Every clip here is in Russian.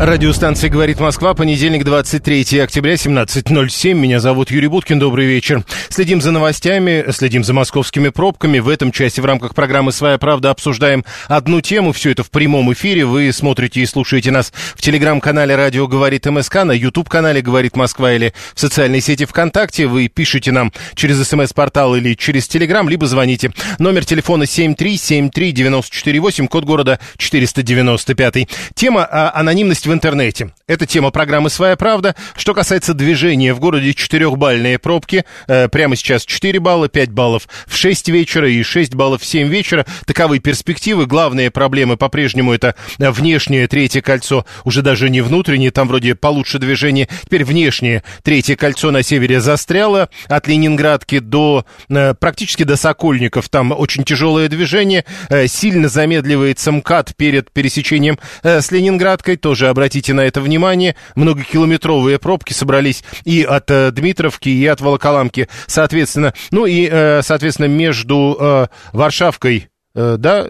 Радиостанция «Говорит Москва», понедельник, 23 октября, 17.07. Меня зовут Юрий Буткин, добрый вечер. Следим за новостями, следим за московскими пробками. В этом части в рамках программы «Своя правда» обсуждаем одну тему. Все это в прямом эфире. Вы смотрите и слушаете нас в телеграм-канале «Радио говорит МСК», на YouTube-канале «Говорит Москва» или в социальной сети ВКонтакте. Вы пишите нам через СМС-портал или через Телеграм, либо звоните. Номер телефона 7373948, код города 495. Тема а, анонимность в интернете. Это тема программы «Своя правда». Что касается движения, в городе четырехбальные пробки. Э, прямо сейчас 4 балла, 5 баллов в 6 вечера и 6 баллов в 7 вечера. Таковы перспективы. Главные проблемы по-прежнему это э, внешнее третье кольцо, уже даже не внутреннее, там вроде получше движение. Теперь внешнее третье кольцо на севере застряло от Ленинградки до э, практически до Сокольников. Там очень тяжелое движение. Э, сильно замедливается МКАД перед пересечением э, с Ленинградкой. Тоже обратите на это внимание. Многокилометровые пробки собрались и от э, Дмитровки, и от Волоколамки, соответственно. Ну и, э, соответственно, между э, Варшавкой, э, да,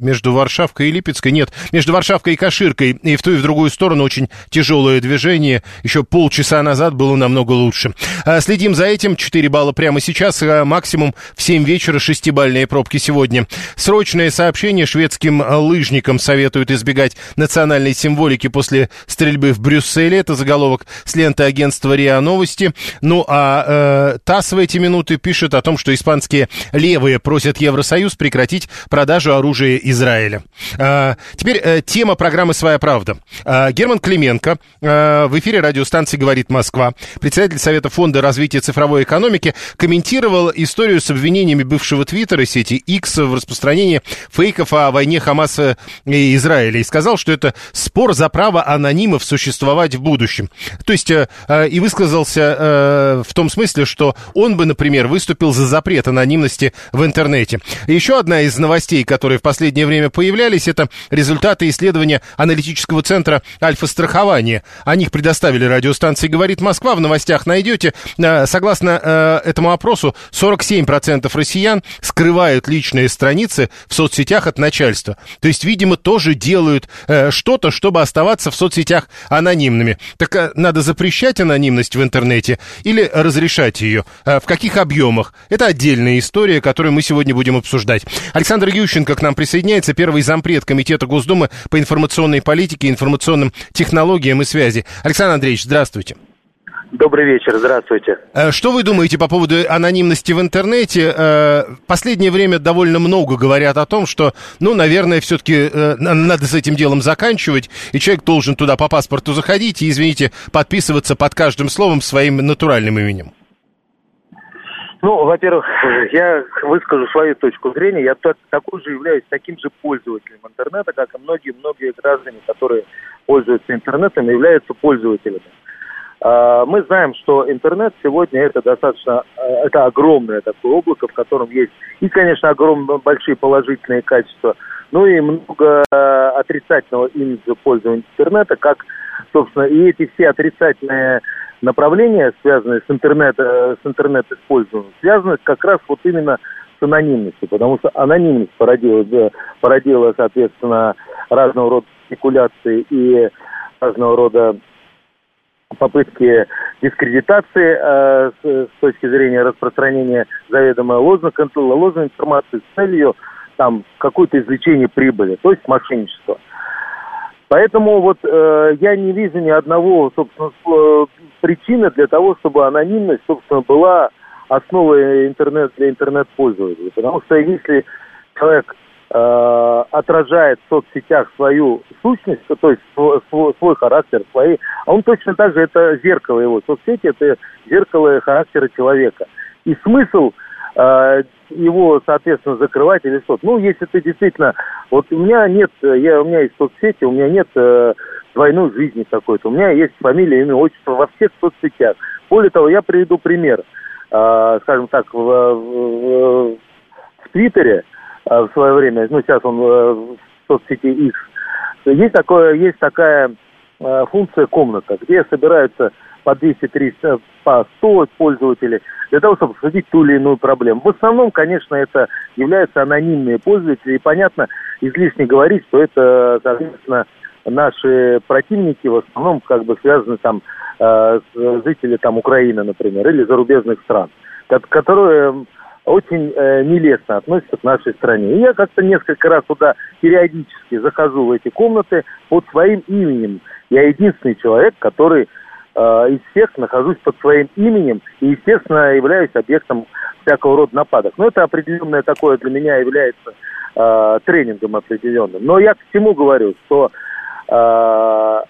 между Варшавкой и Липецкой, нет, между Варшавкой и Каширкой, и в ту и в другую сторону очень тяжелое движение. Еще полчаса назад было намного лучше. А, Следим за этим. 4 балла прямо сейчас, а максимум в 7 вечера 6-бальные пробки сегодня. Срочное сообщение шведским а, лыжникам советуют избегать национальной символики после стрельбы в Брюсселе. Это заголовок с ленты агентства РИА Новости. Ну, а э, ТАСС в эти минуты пишет о том, что испанские левые просят Евросоюз прекратить продажу оружия Израиля. А, теперь э, тема программы «Своя правда». А, Герман Клименко э, в эфире радиостанции «Говорит Москва», председатель Совета фонда развития цифровой экономики, комментировал историю с обвинениями бывшего Твиттера сети X в распространении фейков о войне Хамаса и Израиля и сказал, что это спор за право анонимов существовать в будущем. То есть э, э, и высказался в том смысле, что он бы, например, выступил за запрет анонимности в интернете. Еще одна из новостей, которые в последнее время появлялись, это результаты исследования аналитического центра «Альфа-страхование». О них предоставили радиостанции «Говорит Москва». В новостях найдете. Э, Согласно э, этому опросу, 47% россиян скрывают личные страницы в соцсетях от начальства. То есть, видимо, тоже делают э, что-то, чтобы оставаться в соцсетях анонимными. Так надо запрещать анонимность в интернете или разрешать ее? В каких объемах? Это отдельная история, которую мы сегодня будем обсуждать. Александр Ющенко к нам присоединяется, первый зампред Комитета Госдумы по информационной политике, информационным технологиям и связи. Александр Андреевич, здравствуйте. Добрый вечер, здравствуйте. Э, Что вы думаете по поводу анонимности в интернете? Э, последнее время довольно много говорят о том, что, ну, наверное, все-таки надо с этим делом заканчивать, и человек должен туда по паспорту заходить и, извините, подписываться под каждым словом своим натуральным именем. Ну, во-первых, я выскажу свою точку зрения. Я так- такой же являюсь таким же пользователем интернета, как и многие-многие граждане, которые пользуются интернетом, являются пользователями. А, Мы знаем, что интернет сегодня это достаточно, э, это огромное такое облако, в котором есть и, конечно, огромные большие положительные качества, ну и много э, отрицательного имиджа пользования интернета, как, собственно, и эти все отрицательные направления, связанные с интернет, с интернет-использованием, связаны как раз вот именно с анонимностью, потому что анонимность породила, породила соответственно, разного рода спекуляции и разного рода попытки дискредитации э, с, с точки зрения распространения заведомо ложной, ложной информации с целью там какое-то извлечение прибыли, то есть мошенничество. Поэтому вот э, я не вижу ни одного, собственно, э, причины для того, чтобы анонимность, собственно, была основой интернет для интернет-пользователей. Потому что если человек э, отражает в соцсетях свою сущность, то есть свой- свой характер, свои, а он точно так же это зеркало его. Соцсети это зеркало характера человека. И смысл э, его, соответственно, закрывать или что Ну, если ты действительно... Вот у меня нет... Я, у меня есть соцсети, у меня нет э, двойной жизни какой-то. У меня есть фамилия, имя, отчество во всех соцсетях. Более того, я приведу пример. Э, скажем так, в, в, в Твиттере э, в свое время, ну, сейчас он э, в соцсети X, есть, такое, есть такая э, функция комната, где собираются по 200-300, по 100 пользователей, для того, чтобы обсудить ту или иную проблему. В основном, конечно, это являются анонимные пользователи, и понятно, излишне говорить, что это, соответственно, наши противники в основном как бы связаны там э, жители там Украины, например, или зарубежных стран, которые очень э, нелестно относятся к нашей стране. И я как-то несколько раз туда периодически захожу в эти комнаты под своим именем. Я единственный человек, который э, из всех нахожусь под своим именем и, естественно, являюсь объектом всякого рода нападок. Но это определенное такое для меня является э, тренингом определенным. Но я к чему говорю, что э,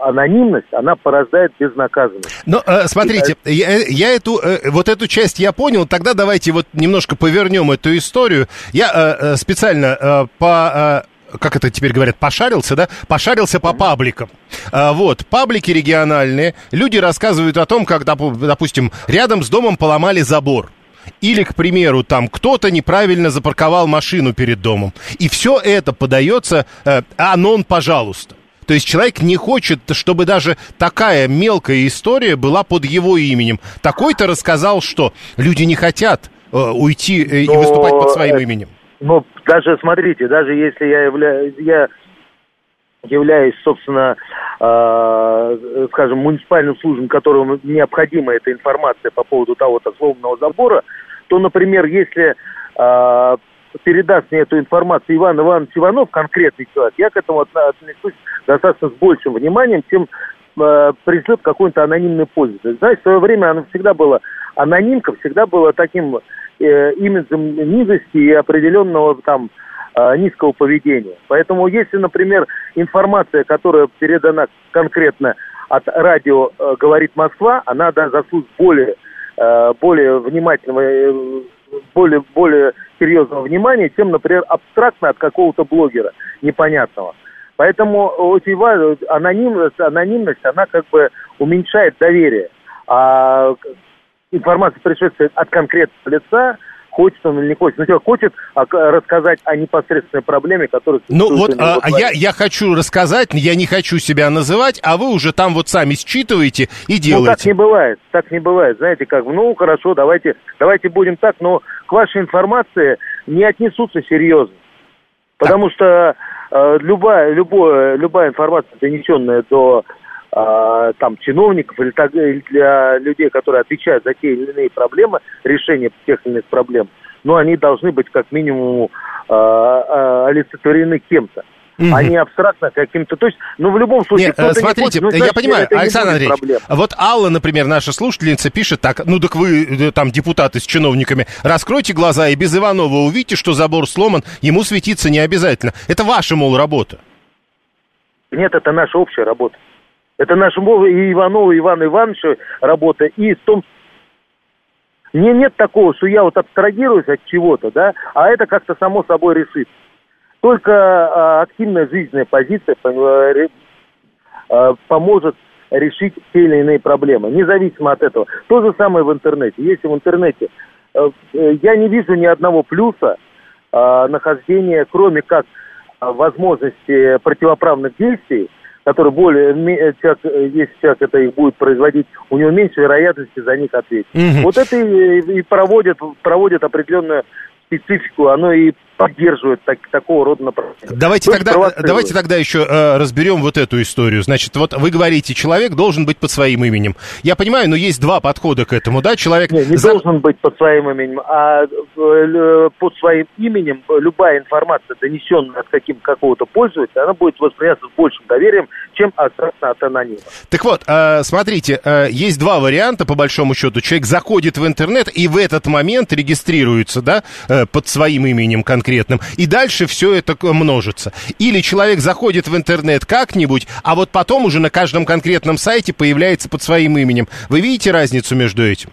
анонимность, она порождает безнаказанность. Но э, смотрите, и, я, я эту, э, вот эту часть я понял, тогда давайте вот немножко повернем эту историю. Я э, э специально э, по... Э, как это теперь говорят, пошарился, да? Пошарился по пабликам. А, вот, паблики региональные. Люди рассказывают о том, как, допустим, рядом с домом поломали забор. Или, к примеру, там кто-то неправильно запарковал машину перед домом. И все это подается э, анон, пожалуйста. То есть человек не хочет, чтобы даже такая мелкая история была под его именем. Такой-то рассказал, что люди не хотят э, уйти э, и выступать под своим именем. Ну, даже смотрите, даже если я являюсь, я являюсь, собственно, э, скажем, муниципальным службам, которому необходима эта информация по поводу того-то сломанного забора, то, например, если э, передаст мне эту информацию Иван Иванович Иванов, конкретный человек, я к этому отнесусь достаточно с большим вниманием, чем э, пришлет какой-то анонимный пользователь. Знаете, в свое время она всегда была, анонимка всегда была таким э, имиджем низости и определенного там э, низкого поведения. Поэтому если, например, информация, которая передана конкретно от радио э, «Говорит Москва», она да, заслужит более, э, более внимательного, более, более серьезного внимания, чем, например, абстрактно от какого-то блогера непонятного. Поэтому очень важно, анонимность, анонимность, она как бы уменьшает доверие. А информация, пришедшая от конкретного лица, хочет он или не хочет. Но человек хочет рассказать о непосредственной проблеме, которая Ну вот а, я, я хочу рассказать, я не хочу себя называть, а вы уже там вот сами считываете и делаете. Ну так не бывает, так не бывает. Знаете как, ну хорошо, давайте, давайте будем так, но к вашей информации не отнесутся серьезно. Потому так. что Э, любая, любая, любая информация, донесенная до э, там чиновников или, так, или для людей, которые отвечают за те или иные проблемы, решение тех или иных проблем, но они должны быть как минимум э, э, олицетворены кем-то угу. а не абстрактно каким-то. То есть, ну, в любом случае... Нет, э, смотрите, не хочет, ну, я понимаю, Александр Андреевич, проблем. вот Алла, например, наша слушательница, пишет так, ну, так вы, э, там, депутаты с чиновниками, раскройте глаза и без Иванова увидите, что забор сломан, ему светиться не обязательно. Это ваша, мол, работа. Нет, это наша общая работа. Это наша и Иванова, и Ивана Ивановича работа, и в том мне нет такого, что я вот абстрагируюсь от чего-то, да, а это как-то само собой решится. Только а, активная жизненная позиция а, поможет решить те или иные проблемы, независимо от этого. То же самое в интернете. Если в интернете э, я не вижу ни одного плюса а, нахождения, кроме как возможности противоправных действий, которые более, человек, если человек это их будет производить, у него меньше вероятности за них ответить. Угу. Вот это и, и проводит, проводит определенную специфику, оно и поддерживает так, такого рода направления. Давайте тогда, давайте тогда еще э, разберем вот эту историю. Значит, вот вы говорите, человек должен быть под своим именем. Я понимаю, но есть два подхода к этому, да? Человек... Не, не за... должен быть под своим именем, а э, под своим именем любая информация, донесенная от каким какого-то пользователя, она будет восприняться с большим доверием, чем абстрактно от анонима. Так вот, э, смотрите, э, есть два варианта, по большому счету. Человек заходит в интернет и в этот момент регистрируется, да, э, под своим именем конкретно конкретным, и дальше все это множится. Или человек заходит в интернет как-нибудь, а вот потом уже на каждом конкретном сайте появляется под своим именем. Вы видите разницу между этим?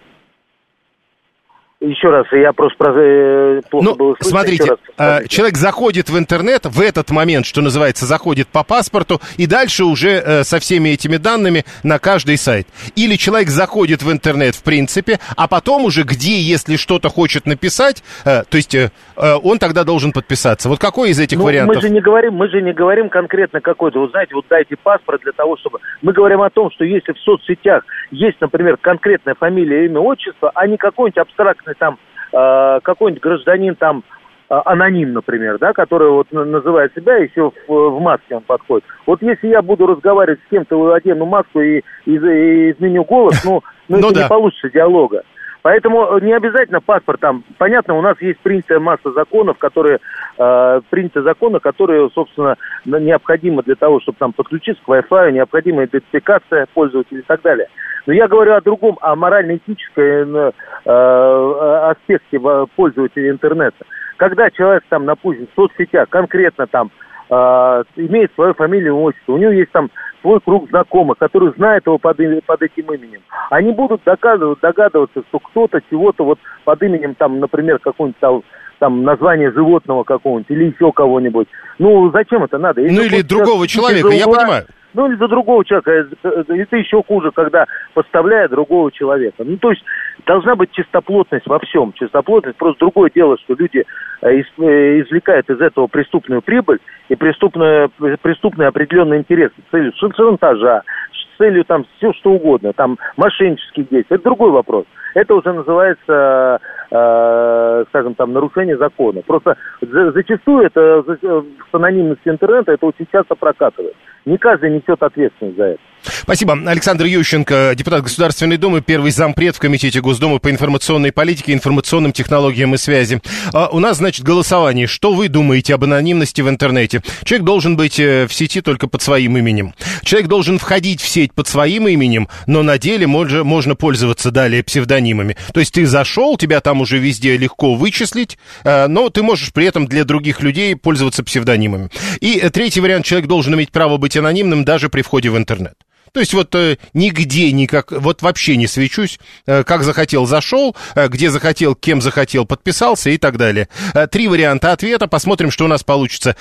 Еще раз, я просто про, э, плохо ну, было слышно. Смотрите, раз э, повторите. человек заходит в интернет в этот момент, что называется, заходит по паспорту, и дальше уже э, со всеми этими данными на каждый сайт. Или человек заходит в интернет, в принципе, а потом уже где, если что-то хочет написать, э, то есть э, э, он тогда должен подписаться. Вот какой из этих Ну, вариантов? Мы же не говорим, мы же не говорим конкретно какой-то. Вот знаете, вот дайте паспорт для того, чтобы. Мы говорим о том, что если в соцсетях есть, например, конкретная фамилия, имя, отчество, а не какой-нибудь абстрактный там э, какой-нибудь гражданин там э, аноним, например, да, который вот на- называет себя, еще в, в маске он подходит. Вот если я буду разговаривать с кем-то, одену маску и, и, и изменю голос, ну, ну, Ну это да. не получится диалога. Поэтому э, не обязательно паспорт там. Понятно, у нас есть принятая масса законов, которые э, приняты законы, которые, собственно, необходимы для того, чтобы там подключиться к Wi-Fi, необходима идентификация пользователя и так далее. Но я говорю о другом, о морально-этической э, э, аспекте во- пользователя интернета. Когда человек там, допустим, в соцсетях конкретно там э, имеет свою фамилию и отчество, у него есть там свой круг знакомых, который знает его под, и- под этим именем. Они будут доказывать, догадываться, что кто-то чего-то вот под именем, там, например, какого-нибудь там, там название животного какого-нибудь или еще кого-нибудь. Ну, зачем это надо? Если Ну, или другого человек человека, я понимаю. Ну, или за другого человека. Э, э, Это еще хуже, когда подставляет другого человека. Ну, то есть должна быть чистоплотность во всем. Чистоплотность. Просто другое дело, что люди э, из- извлекают из этого преступную прибыль и преступную, преступный определенный интерес с целью шан- шантажа, с целью там все что угодно, там мошеннических действий. Это другой вопрос. Это уже называется, э, скажем, там, нарушение закона. Просто за- зачастую это за- с анонимностью интернета это очень часто прокатывает. Не каждый несет ответственность за это. Спасибо. Александр Ющенко, депутат Государственной Думы, первый зампред в Комитете Госдумы по информационной политике, информационным технологиям и связи. А у нас, значит, голосование. Что вы думаете об анонимности в интернете? Человек должен быть э, в сети только под своим именем. Человек должен входить в сеть под своим именем, но на деле можно, можно пользоваться далее псевдонимами. То есть ты зашел, тебя там уже везде легко вычислить, э, но ты можешь при этом для других людей пользоваться псевдонимами. И э, третий вариант, человек должен иметь право быть анонимным даже при входе в интернет. То есть вот э, нигде никак, вот вообще не свечусь, э, как захотел зашел, э, где захотел, кем захотел подписался и так далее. Три варианта ответа, посмотрим, что у нас получится.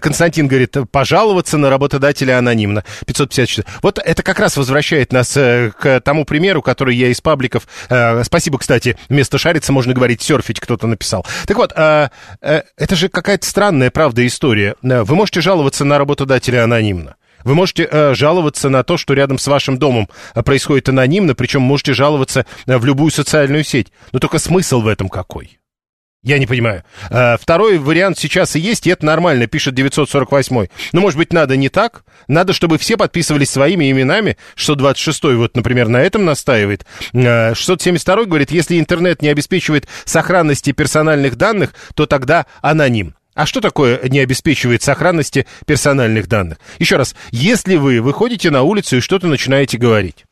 Константин говорит, пожаловаться на работодателя анонимно. 554. Вот это как раз возвращает нас к тому примеру, который я из пабликов, спасибо, кстати, вместо шариться можно говорить серфить, кто-то написал. Так вот, это же какая-то странная, правда, история. Вы можете жаловаться на работодателя анонимно. Вы можете э, жаловаться на то, что рядом с вашим домом э, происходит анонимно, причем можете жаловаться э, в любую социальную сеть. Но только смысл в этом какой? Я не понимаю. Э, второй вариант сейчас и есть, и это нормально, пишет 948. Но, может быть, надо не так? Надо, чтобы все подписывались своими именами. 626 вот, например, на этом настаивает. Э, 672 говорит, если интернет не обеспечивает сохранности персональных данных, то тогда аноним. А что такое не обеспечивает сохранности персональных данных? Еще раз, если вы выходите на улицу и что-то начинаете говорить,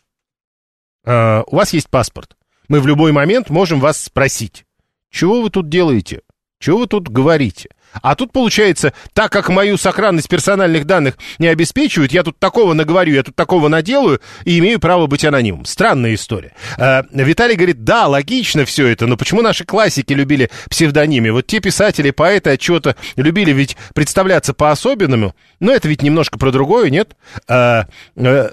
э, у вас есть паспорт, мы в любой момент можем вас спросить, чего вы тут делаете, чего вы тут говорите? А тут получается, так как мою сохранность персональных данных не обеспечивают, я тут такого наговорю, я тут такого наделаю и имею право быть анонимом. Странная история. Э, Виталий говорит, да, логично все это, но почему наши классики любили псевдонимы? Вот те писатели, поэты от чего-то любили ведь представляться по-особенному, но это ведь немножко про другое, нет? Э, э,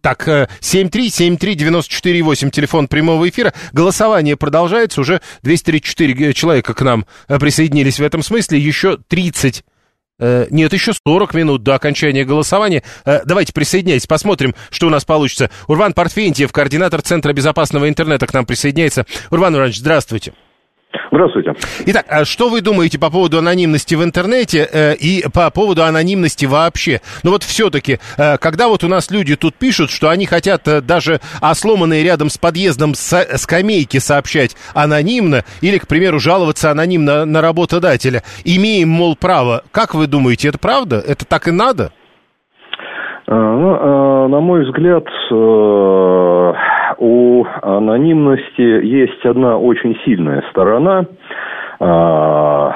Так, э, 7373948, телефон прямого эфира. Голосование продолжается. Уже 234 человека к нам э, присоединились в этом смысле. Еще 30 э, нет, еще 40 минут до окончания голосования. Э, Давайте присоединяйтесь, посмотрим, что у нас получится. Урван Портфентьев, координатор Центра безопасного интернета, к нам присоединяется. Урван Иванович, здравствуйте. Здравствуйте. Итак, а что вы думаете по поводу анонимности в интернете э, и по поводу анонимности вообще? Ну вот все-таки, э, когда вот у нас люди тут пишут, что они хотят э, даже о сломанной рядом с подъездом со- скамейке сообщать анонимно или, к примеру, жаловаться анонимно на работодателя, имеем, мол, право. Как вы думаете, это правда? Это так и надо? А, ну, а, на мой взгляд, э, у анонимности есть одна очень сильная сторона. А,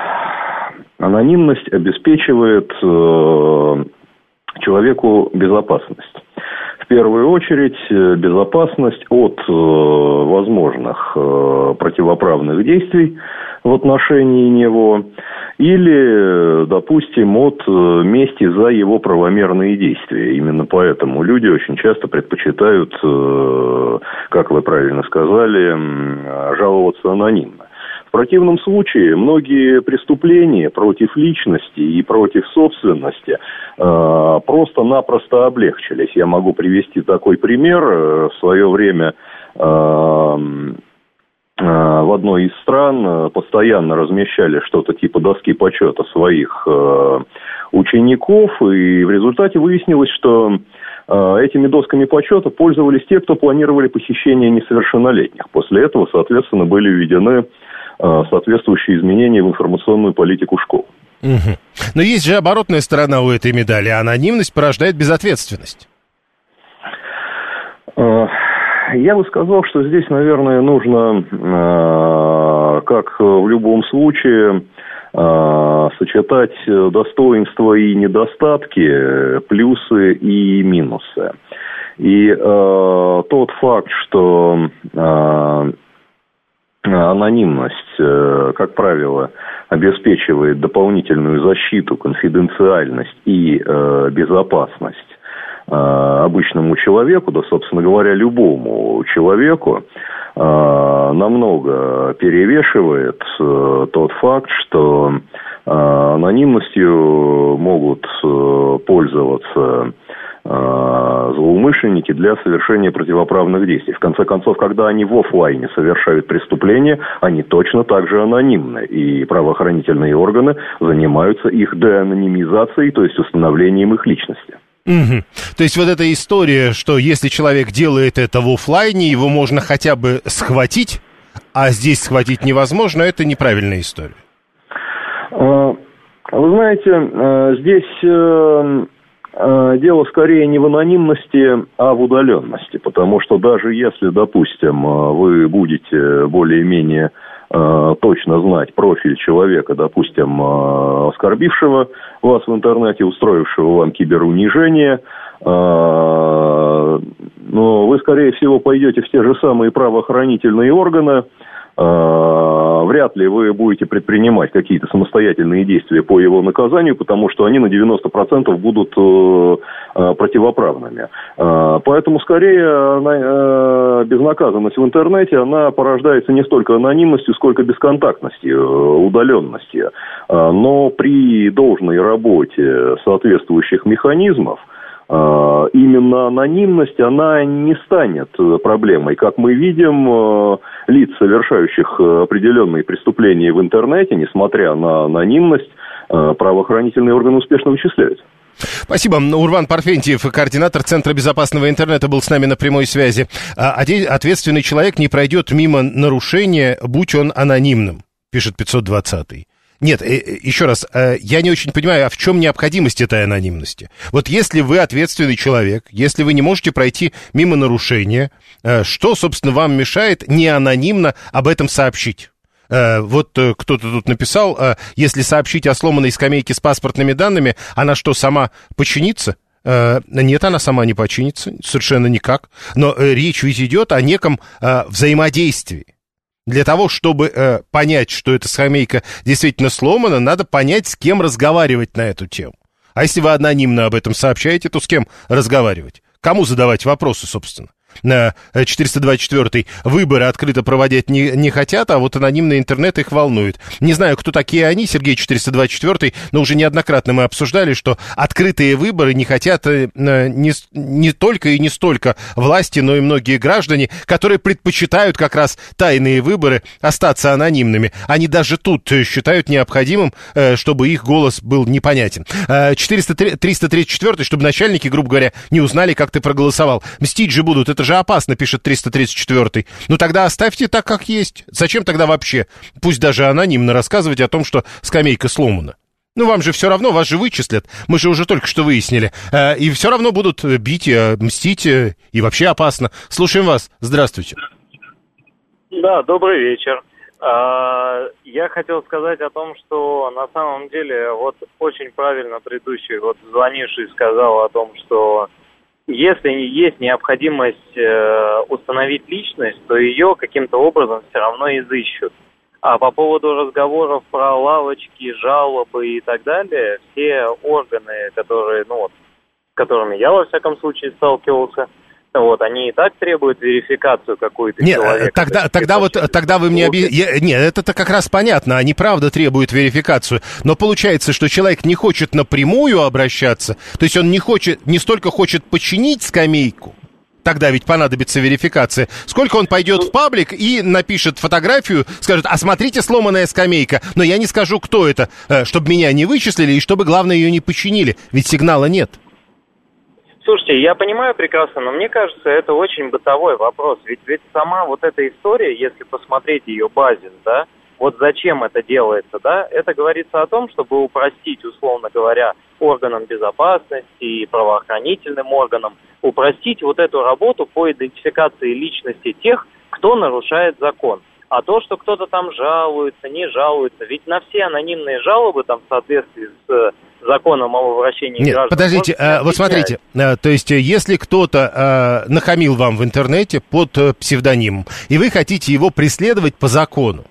Анонимность обеспечивает э, человеку безопасность. Первую очередь безопасность от возможных противоправных действий в отношении него или, допустим, от мести за его правомерные действия. Именно поэтому люди очень часто предпочитают, как вы правильно сказали, жаловаться анонимно. В противном случае многие преступления против личности и против собственности э, просто-напросто облегчились. Я могу привести такой пример. В свое время э, э, в одной из стран постоянно размещали что-то типа доски почета своих э, учеников, и в результате выяснилось, что э, этими досками почета пользовались те, кто планировали посещение несовершеннолетних. После этого, соответственно, были введены Э, соответствующие изменения в информационную политику школ. Угу. Но есть же оборотная сторона у этой медали. Анонимность порождает безответственность. Э, я бы сказал, что здесь, наверное, нужно, э, как в любом случае, сочетать достоинства и недостатки, плюсы и минусы. И тот факт, что анонимность, э, как правило, обеспечивает дополнительную защиту, конфиденциальность и э, безопасность э, обычному человеку, да, собственно говоря, любому человеку, намного перевешивает тот факт, что анонимностью могут пользоваться злоумышленники для совершения противоправных действий. В конце концов, когда они в офлайне совершают преступления, они точно так же анонимны. И правоохранительные органы занимаются их деанонимизацией, то есть установлением их личности. Угу. То есть вот эта история, что если человек делает это в офлайне, его можно хотя бы схватить, а здесь схватить невозможно, это неправильная история. Э, вы знаете, э, здесь Э, дело скорее не в анонимности, а в удаленности. Потому что даже если, допустим, э, вы будете более-менее э, точно знать профиль человека, допустим, оскорбившего вас в интернете, устроившего вам киберунижение, но вы, скорее всего, пойдете в те же самые правоохранительные органы, Э, вряд ли вы будете предпринимать какие-то самостоятельные действия по его наказанию, потому что они на 90% будут э, э, противоправными. Поэтому, скорее, безнаказанность в интернете, она порождается не столько анонимностью, сколько бесконтактностью, удаленностью. Но при должной работе соответствующих механизмов, именно анонимность, она не станет э, проблемой. Как мы видим, э, лиц, совершающих э, определенные преступления в интернете, несмотря на анонимность, правоохранительные органы успешно вычисляют. Спасибо. Урван Парфентьев, координатор Центра безопасного интернета, был с нами на прямой связи. А, ответственный человек не пройдет мимо нарушения, будь он анонимным, пишет 520 -й. Нет, э, э, еще раз, э, я не очень понимаю, а в чем необходимость этой анонимности? Вот если вы ответственный человек, если вы не можете пройти мимо нарушения, что, собственно, вам мешает не анонимно об этом сообщить? Вот кто-то тут написал, если сообщить о сломанной скамейке с паспортными данными, она что, сама починится? Нет, она сама не починится, совершенно никак. Но речь ведь идет о неком взаимодействии. Для того, чтобы э, понять, что эта скамейка действительно сломана, надо понять, с кем разговаривать на эту тему. А если вы анонимно об этом сообщаете, то с кем разговаривать? Кому задавать вопросы, собственно? 424 выборы открыто проводить не, не хотят, а вот анонимный интернет их волнует. Не знаю, кто такие они, Сергей 424, но уже неоднократно мы обсуждали, что открытые выборы не хотят э, не, не только и не столько власти, но и многие граждане, которые предпочитают как раз тайные выборы остаться анонимными. Они даже тут считают необходимым, э, чтобы их голос был непонятен. 400, 334, чтобы начальники, грубо говоря, не узнали, как ты проголосовал. Мстить же будут, это это же опасно, пишет 334-й. Ну тогда оставьте так, как есть. Зачем тогда вообще, пусть даже анонимно, рассказывать о том, что скамейка сломана? Ну, вам же все равно, вас же вычислят. Мы же уже только что выяснили. Э, и все равно будут бить, э, мстить, э, и вообще опасно. Слушаем вас. Здравствуйте. Да, добрый вечер. А, я хотел сказать о том, что на самом деле вот очень правильно предыдущий вот звонивший сказал о том, что если есть необходимость э, установить личность, то ее каким-то образом все равно изыщут. А по поводу разговоров про лавочки, жалобы и так далее, все органы, которые, ну вот, с которыми я во всяком случае сталкивался, вот, они и так требуют верификацию какую-то Нет, человека. тогда, тогда вот, тогда вы мне объясните... Нет, это-то как раз понятно, они правда требуют верификацию. Но получается, что человек не хочет напрямую обращаться, то есть он не хочет, не столько хочет починить скамейку, тогда ведь понадобится верификация. Сколько он пойдет в паблик и напишет фотографию, скажет, а смотрите, сломанная скамейка, но я не скажу, кто это, э, чтобы меня не вычислили и чтобы, главное, ее не починили, ведь сигнала нет. Слушайте, я понимаю прекрасно, но мне кажется, это очень бытовой вопрос. Ведь, ведь сама вот эта история, если посмотреть ее базис, да, вот зачем это делается, да, это говорится о том, чтобы упростить, условно говоря, органам безопасности и правоохранительным органам, упростить вот эту работу по идентификации личности тех, кто нарушает закон. А то, что кто-то там жалуется, не жалуется, ведь на все анонимные жалобы там в соответствии с э, законом о обращении Нет, граждан... подождите, э, вот смотрите, э, то есть э, если кто-то э, нахамил вам в интернете под э, псевдонимом, и вы хотите его преследовать по закону,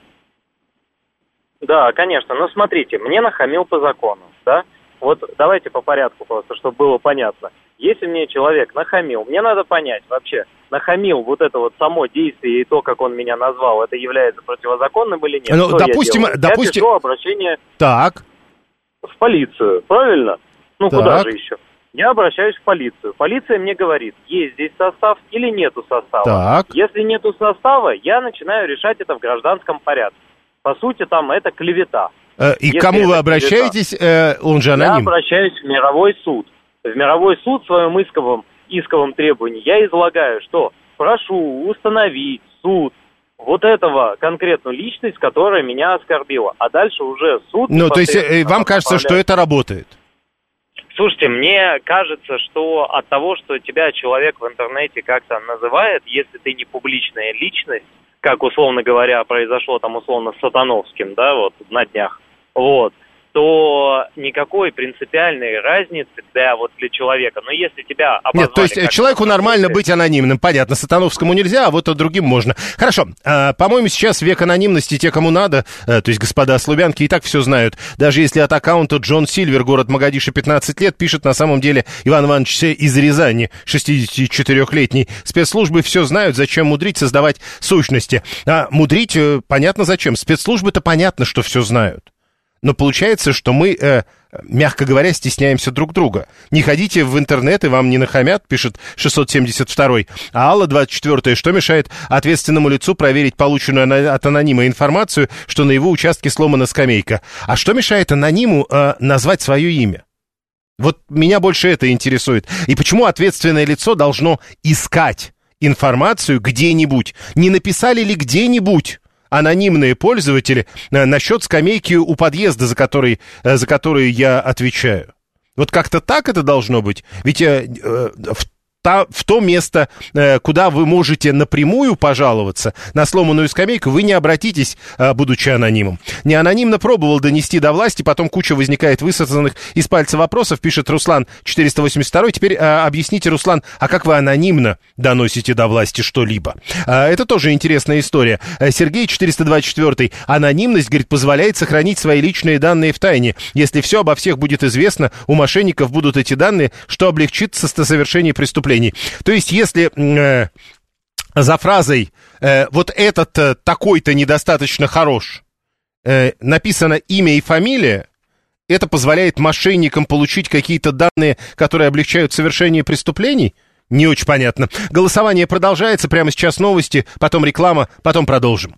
Да, конечно. Но смотрите, мне нахамил по закону, да? Вот давайте по порядку просто, чтобы было понятно. Если мне человек нахамил, мне надо понять вообще, нахамил вот это вот само действие и то, как он меня назвал, это является противозаконным или нет? Ну, Что я допустим, делаю? допустим- Я пишу обращение так, в полицию, правильно? Ну, Так. куда же еще? Я обращаюсь в полицию. Полиция мне говорит, есть здесь состав или нету состава. Так. Если нету состава, я начинаю решать это в гражданском порядке. По сути, там это клевета. э, и Если к кому вы обращаетесь, э, он же Я аноним. обращаюсь в мировой суд. В мировой суд в своем исковом, исковом требовании я излагаю, что прошу установить суд вот этого конкретную личность, которая меня оскорбила. А дальше уже суд... Ну, то есть э, вам кажется, что это работает? Слушайте, мне кажется, что от того, что тебя человек в интернете как-то называет, если ты не публичная личность, как, условно говоря, произошло там условно с Сатановским, да, вот на днях, вот, то никакой принципиальной разницы для вот для человека. Но если тебя обозвали Нет, то есть э, человеку нормально быть анонимным, понятно, Сатановскому нельзя, а вот а другим можно. Хорошо, а, по-моему, сейчас век анонимности, те, кому надо, э, то есть господа славянки и так все знают. Даже если от аккаунта Джон Сильвер, город Магадиша, 15 лет, пишет на самом деле Иван Иванович из Рязани, 64-летний. Спецслужбы все знают, зачем мудрить, создавать сущности. А мудрить, э, понятно зачем. Спецслужбы-то понятно, что все знают. Но получается, что мы, э, мягко говоря, стесняемся друг друга. Не ходите в интернет, и вам не нахамят, пишет 672-й. А Алла 24 что мешает ответственному лицу проверить полученную от анонима информацию, что на его участке сломана скамейка? А что мешает анониму э, назвать свое имя? Вот меня больше это интересует. И почему ответственное лицо должно искать информацию где-нибудь? Не написали ли где-нибудь анонимные пользователи э, насчет скамейки у подъезда, за который, э, за которую я отвечаю? Вот как-то так это должно быть. Ведь э, э, та- в то место, э, куда вы можете напрямую пожаловаться на сломанную скамейку, вы не обратитесь, э, будучи анонимом. Не анонимно пробовал донести до власти, потом куча возникает высосанных из пальца вопросов, пишет Руслан 482. Теперь э, объясните, Руслан, а как вы анонимно доносите до власти что-либо? Э, это тоже интересная история. Сергей 424. Анонимность, говорит, позволяет сохранить свои личные данные в тайне. Если все обо всех будет известно, у мошенников будут эти данные, что облегчит со- совершение преступлений. То есть, если э, за фразой э, вот этот э, такой-то недостаточно хорош э, написано имя и фамилия, это позволяет мошенникам получить какие-то данные, которые облегчают совершение преступлений? Не очень понятно. Голосование продолжается. Прямо сейчас новости, потом реклама, потом продолжим.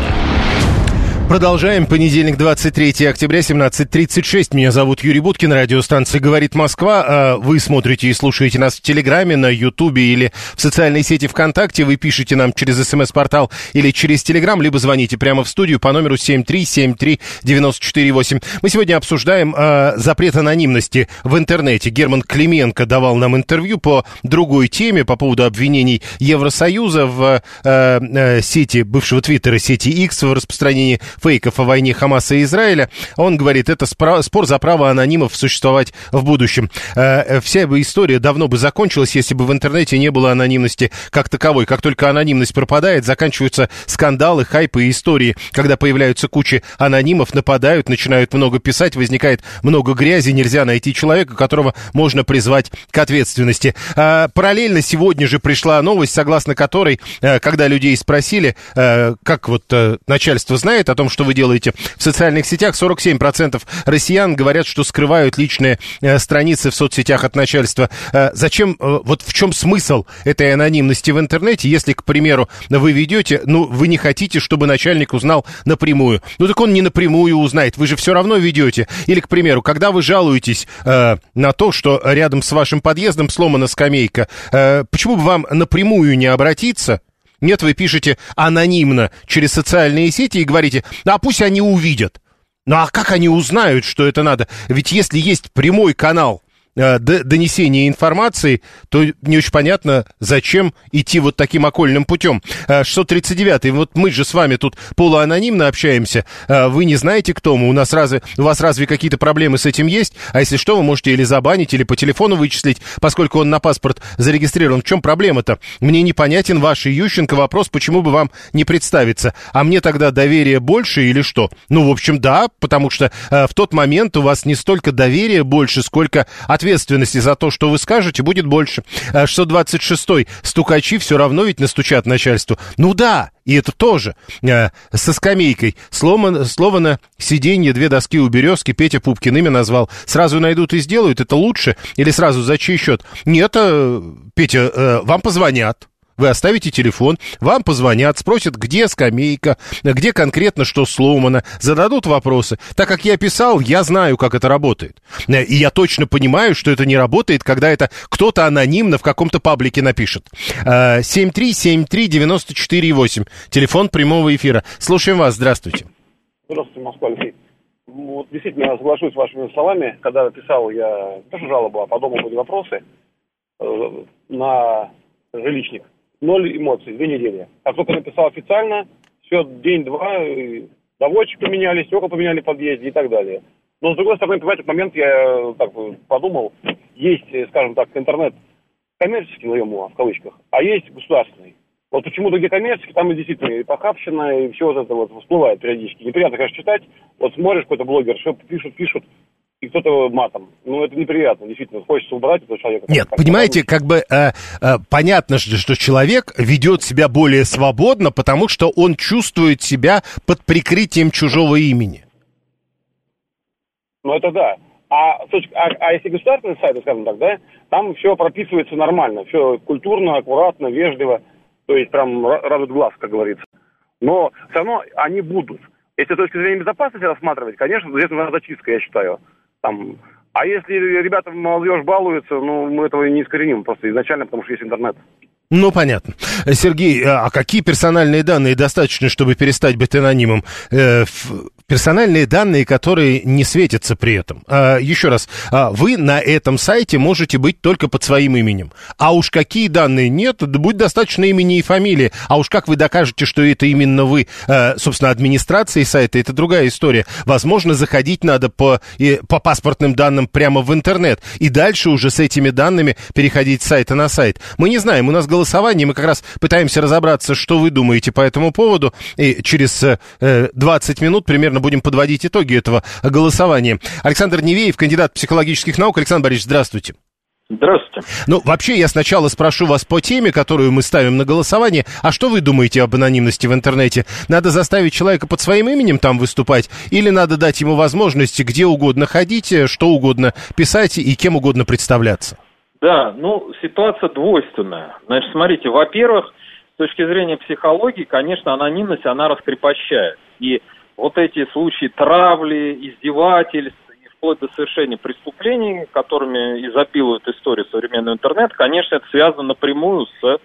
Продолжаем. Понедельник, 23 октября, 17.36. Меня зовут Юрий Буткин, радиостанция «Говорит Москва». А вы смотрите и слушаете нас в Телеграме, на Ютубе или в социальной сети ВКонтакте. Вы пишете нам через СМС-портал или через Телеграм, либо звоните прямо в студию по номеру 7373948. Мы сегодня обсуждаем э, запрет анонимности в интернете. Герман Клименко давал нам интервью по другой теме, по поводу обвинений Евросоюза в э, сети, бывшего твиттера сети X в распространении фейков о войне Хамаса и Израиля. Он говорит, это спор за право анонимов существовать в будущем. Э, вся бы история давно бы закончилась, если бы в интернете не было анонимности как таковой. Как только анонимность пропадает, заканчиваются скандалы, хайпы и истории, когда появляются кучи анонимов, нападают, начинают много писать, возникает много грязи, нельзя найти человека, которого можно призвать к ответственности. А, параллельно сегодня же пришла новость, согласно которой, э, когда людей спросили, э, как вот начальство знает о том, что вы делаете в социальных сетях. 47% россиян говорят, что скрывают личные э, страницы в соцсетях от начальства. Э, зачем, э, вот в чем смысл этой анонимности в интернете, если, к примеру, вы ведете, ну, вы не хотите, чтобы начальник узнал напрямую. Ну, так он не напрямую узнает, вы же все равно ведете. Или, к примеру, когда вы жалуетесь э, на то, что рядом с вашим подъездом сломана скамейка, э, почему бы вам напрямую не обратиться? Нет, вы пишете анонимно через социальные сети и говорите, а пусть они увидят. Ну а как они узнают, что это надо? Ведь если есть прямой канал донесения информации, то не очень понятно, зачем идти вот таким окольным путем. 639-й, э, вот мы же с вами тут полуанонимно общаемся, э, вы не знаете, кто мы, у нас разве, у вас разве какие-то проблемы с этим есть? А если что, вы можете или забанить, или по телефону вычислить, поскольку он на паспорт зарегистрирован. В чем проблема-то? Мне непонятен ваш Ющенко вопрос, почему бы вам не представиться. А мне тогда доверие больше или что? Ну, в общем, да, потому что в тот момент у вас не столько доверия больше, сколько от ответственности за то, что вы скажете, будет больше. 626-й а стукачи все равно ведь настучат начальству. Ну да, и это тоже. Э, со скамейкой. Сломано, сломано сиденье, две доски у березки. Петя Пупкин имя назвал. Сразу найдут и сделают. Это лучше? Или сразу за чей счет? Нет, э, Петя, э, вам позвонят. Вы оставите телефон, вам позвонят, спросят, где скамейка, где конкретно что сломано, зададут вопросы. Так как я писал, я знаю, как это работает. И я точно понимаю, что это не работает, когда это кто-то анонимно в каком-то паблике напишет. 7373948, э, телефон прямого эфира. Слушаем вас, здравствуйте. Здравствуйте, Москва, Алексей. Вот, действительно, соглашусь с вашими словами. Когда писал я тоже жалобу, а по дому были вопросы э, на жилищник ноль эмоций, две недели. Как только написал официально, все, день-два, доводчик поменяли, стекла поменяли в подъезде и так далее. Но, с другой стороны, понимаете, момент я э, так подумал, есть, э, скажем так, интернет коммерческий, назовем в кавычках, а есть государственный. Вот почему-то где коммерческий, там и действительно и похабщина, и все вот это вот всплывает периодически. Неприятно, конечно, читать. Вот смотришь, какой-то блогер, что пишут, пишут, и кто-то матом. Ну, это неприятно, действительно. Хочется убрать этого человека. Нет, как понимаете, как бы э, э, понятно, что, что человек ведет себя более свободно, потому что он чувствует себя под прикрытием чужого имени. Ну, это да. А, а, а если государственный сайт, скажем так, да, там все прописывается нормально, все культурно, аккуратно, вежливо, то есть прям радует глаз, как говорится. Но все равно они будут. Если с точки зрения безопасности рассматривать, конечно, здесь нужна зачистка, я считаю. Там, а если ребята молодежь балуются, ну, мы этого не искореним просто изначально, потому что есть интернет. Ну, понятно. Сергей, а какие персональные данные достаточно, чтобы перестать быть анонимом? Э, персональные данные, которые не светятся при этом. А, еще раз, а, вы на этом сайте можете быть только под своим именем. А уж какие данные нет, будет достаточно имени и фамилии. А уж как вы докажете, что это именно вы, а, собственно, администрации сайта, это другая история. Возможно, заходить надо по, по паспортным данным прямо в интернет. И дальше уже с этими данными переходить с сайта на сайт. Мы не знаем, у нас голосование, мы как раз пытаемся разобраться, что вы думаете по этому поводу. И через э, 20 минут примерно будем подводить итоги этого голосования. Александр Невеев, кандидат психологических наук. Александр Борисович, здравствуйте. Здравствуйте. Ну, вообще, я сначала спрошу вас по теме, которую мы ставим на голосование. А что вы думаете об анонимности в интернете? Надо заставить человека под своим именем там выступать? Или надо дать ему возможности где угодно ходить, что угодно писать и кем угодно представляться? Да, ну, ситуация двойственная. Значит, смотрите, во-первых, с точки зрения психологии, конечно, анонимность, она раскрепощает. И вот эти случаи травли, издевательств и вплоть до совершения преступлений, которыми изобилует история современного интернета, конечно, это связано напрямую с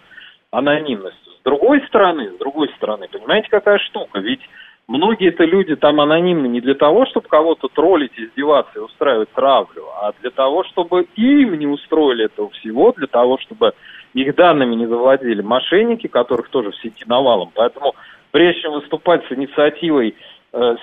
анонимностью. С другой стороны, с другой стороны, понимаете, какая штука? Ведь многие это люди там анонимны не для того, чтобы кого-то троллить, издеваться и устраивать травлю, а для того, чтобы им не устроили этого всего, для того, чтобы их данными не завладели мошенники, которых тоже в сети навалом. Поэтому прежде чем выступать с инициативой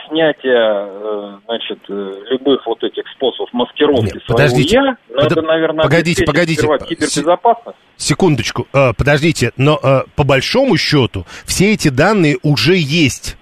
снятия, э, значит, э, любых вот этих способов маскировки Нет, подождите, я, надо, под... наверное, погодите, погодите. кибербезопасность. Секундочку, э, подождите, но э, по большому счету все эти данные уже есть.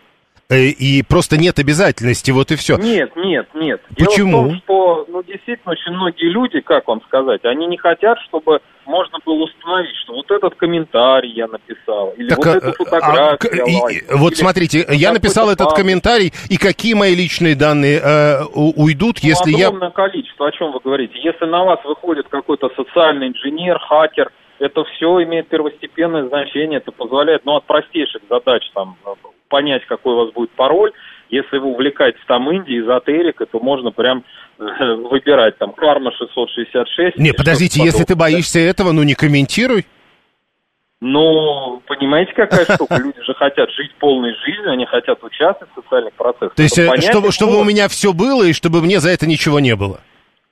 Э, и просто нет обязательности, вот и все. Нет, нет, нет. Почему? Дело в том, что, ну, действительно, очень многие люди, как вам сказать, они не хотят, чтобы можно было установить, что вот этот комментарий я написал, или Так, вот а, эту а, фотографию я и- лайкнул, вот смотрите, я написал этот паблик. комментарий, и какие мои личные данные э, уйдут, Ну, если я... огромное количество, о чем вы говорите. Если на вас выходит какой-то социальный инженер, хакер, это все имеет первостепенное значение, это позволяет, ну, от простейших задач, там, понять, какой у вас будет пароль, если вы увлекаетесь там Индией, эзотерикой, то можно прям выбирать там карма 666. Не, подождите, если ты боишься этого, ну не комментируй. Ну, понимаете, какая штука? Люди же хотят жить полной жизнью, они хотят участвовать в социальных процессах. То есть, Надо э, чтобы, чтобы у меня все было, и чтобы мне за это ничего не было.